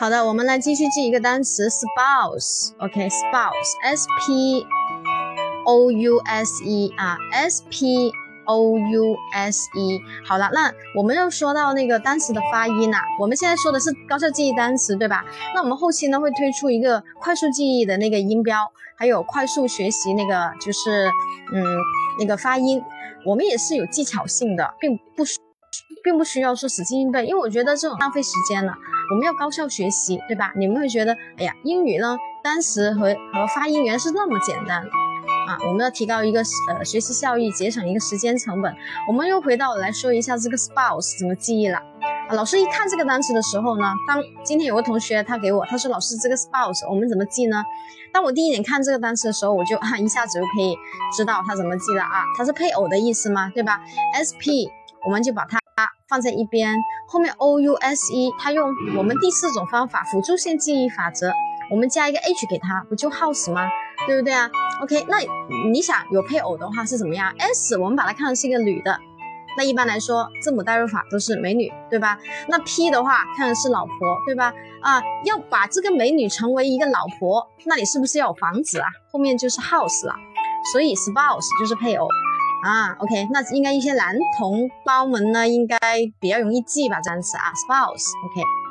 好的，我们来继续记一个单词 spouse，OK，spouse，s p o u s e 啊，s p o u s e。好了，那我们又说到那个单词的发音啊，我们现在说的是高效记忆单词，对吧？那我们后期呢会推出一个快速记忆的那个音标，还有快速学习那个就是嗯那个发音，我们也是有技巧性的，并不并不需要说死记硬背，因为我觉得这种浪费时间了。我们要高效学习，对吧？你们会觉得，哎呀，英语呢，单词和和发音原来是那么简单啊！我们要提高一个呃学习效益，节省一个时间成本。我们又回到来说一下这个 spouse 怎么记忆了。啊，老师一看这个单词的时候呢，当今天有个同学他给我，他说老师这个 spouse 我们怎么记呢？当我第一眼看这个单词的时候，我就啊一下子就可以知道它怎么记了啊，它是配偶的意思吗？对吧？sp 我们就把它。放在一边，后面 o u s e，它用我们第四种方法辅助线记忆法则，我们加一个 h 给它，不就 house 吗？对不对啊？OK，那你想有配偶的话是怎么样？s 我们把它看成是一个女的，那一般来说字母代入法都是美女，对吧？那 p 的话看的是老婆，对吧？啊，要把这个美女成为一个老婆，那你是不是要有房子啊？后面就是 house 了，所以 spouse 就是配偶。啊，OK，那应该一些男同胞们呢，应该比较容易记吧，这单词啊，spouse，OK。